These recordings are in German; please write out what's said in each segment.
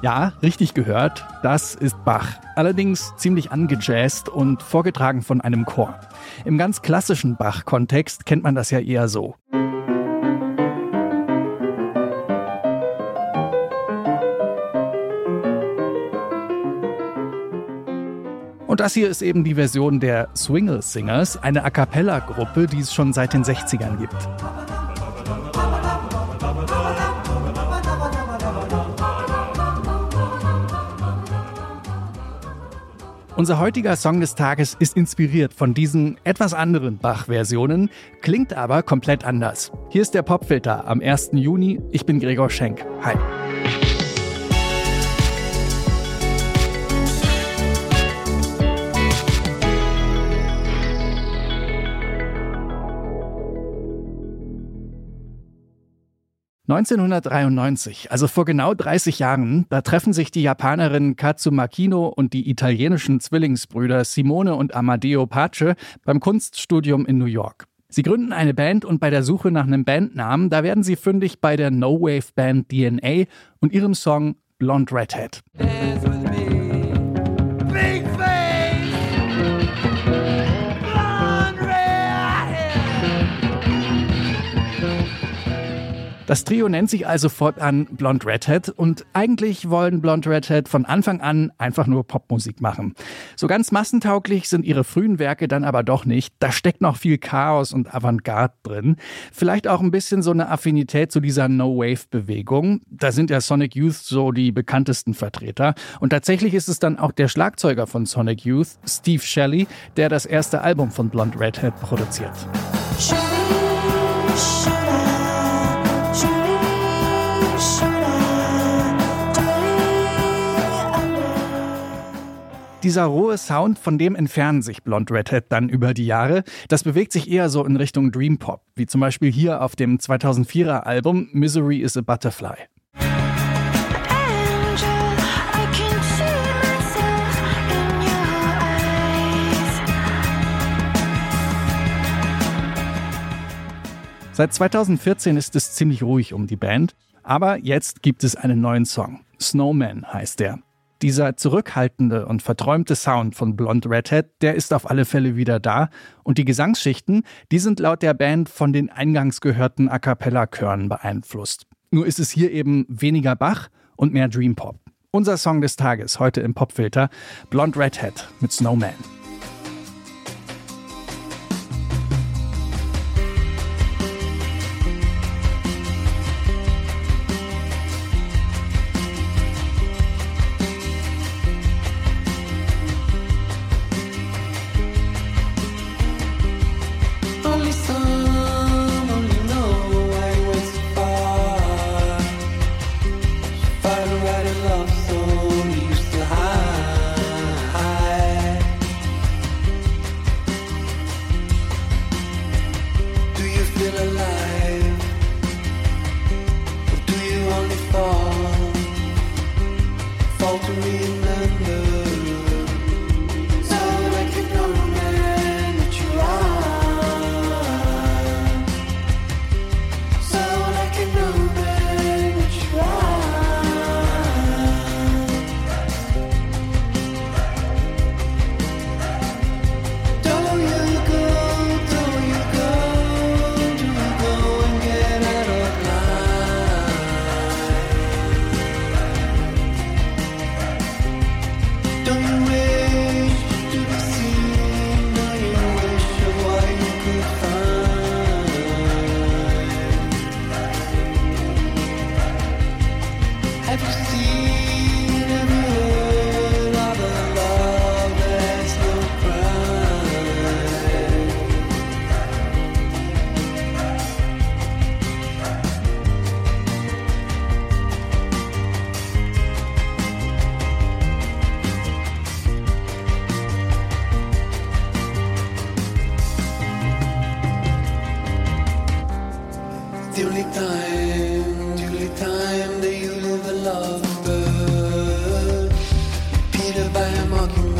Ja, richtig gehört, das ist Bach. Allerdings ziemlich angejazzt und vorgetragen von einem Chor. Im ganz klassischen Bach-Kontext kennt man das ja eher so. Und das hier ist eben die Version der Swingle Singers, eine A cappella-Gruppe, die es schon seit den 60ern gibt. Unser heutiger Song des Tages ist inspiriert von diesen etwas anderen Bach-Versionen, klingt aber komplett anders. Hier ist der Popfilter am 1. Juni. Ich bin Gregor Schenk. Hi. 1993, also vor genau 30 Jahren, da treffen sich die Japanerin Katsu Kino und die italienischen Zwillingsbrüder Simone und Amadeo Pace beim Kunststudium in New York. Sie gründen eine Band und bei der Suche nach einem Bandnamen, da werden sie fündig bei der No-Wave-Band DNA und ihrem Song Blonde Redhead. Das Trio nennt sich also fortan Blonde Redhead und eigentlich wollen Blonde Redhead von Anfang an einfach nur Popmusik machen. So ganz massentauglich sind ihre frühen Werke dann aber doch nicht. Da steckt noch viel Chaos und Avantgarde drin. Vielleicht auch ein bisschen so eine Affinität zu dieser No-Wave-Bewegung. Da sind ja Sonic Youth so die bekanntesten Vertreter. Und tatsächlich ist es dann auch der Schlagzeuger von Sonic Youth, Steve Shelley, der das erste Album von Blonde Redhead produziert. Dieser rohe Sound, von dem entfernen sich Blonde Redhead dann über die Jahre. Das bewegt sich eher so in Richtung Dream Pop, wie zum Beispiel hier auf dem 2004er Album Misery is a Butterfly. Seit 2014 ist es ziemlich ruhig um die Band, aber jetzt gibt es einen neuen Song. Snowman heißt der. Dieser zurückhaltende und verträumte Sound von Blonde Redhead, der ist auf alle Fälle wieder da. Und die Gesangsschichten, die sind laut der Band von den eingangs gehörten A Cappella-Chören beeinflusst. Nur ist es hier eben weniger Bach und mehr Dream Pop. Unser Song des Tages heute im Popfilter: Blonde Redhead mit Snowman. time, time that you live a love bird, Peter by a mockingbird.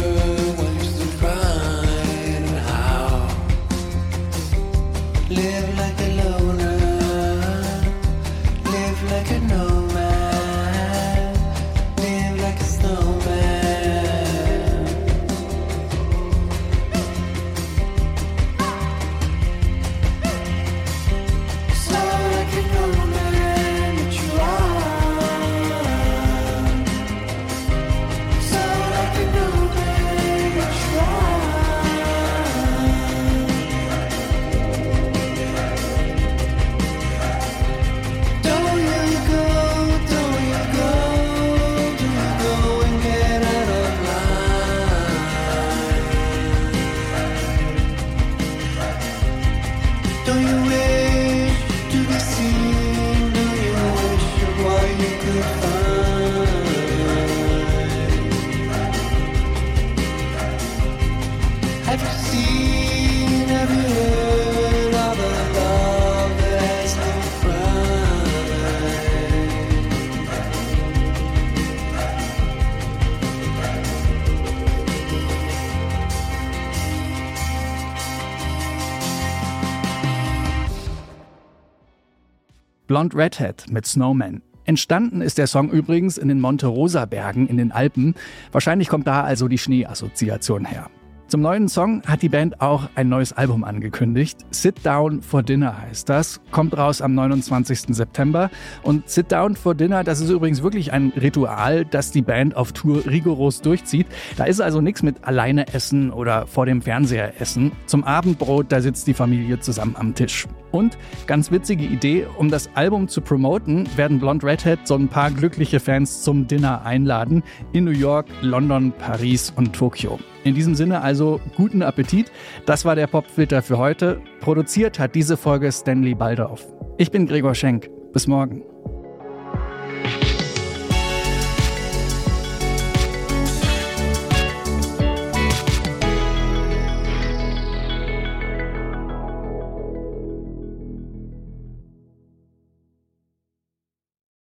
Blond Redhead mit Snowman. Entstanden ist der Song übrigens in den Monte Rosa Bergen in den Alpen. Wahrscheinlich kommt da also die Schneeassoziation her. Zum neuen Song hat die Band auch ein neues Album angekündigt. Sit Down for Dinner heißt das, kommt raus am 29. September. Und Sit Down for Dinner, das ist übrigens wirklich ein Ritual, das die Band auf Tour rigoros durchzieht. Da ist also nichts mit alleine essen oder vor dem Fernseher essen. Zum Abendbrot, da sitzt die Familie zusammen am Tisch. Und ganz witzige Idee, um das Album zu promoten, werden Blonde Redhead so ein paar glückliche Fans zum Dinner einladen in New York, London, Paris und Tokio. In diesem Sinne also guten Appetit. Das war der Popfilter für heute. Produziert hat diese Folge Stanley Baldorf. Ich bin Gregor Schenk. Bis morgen.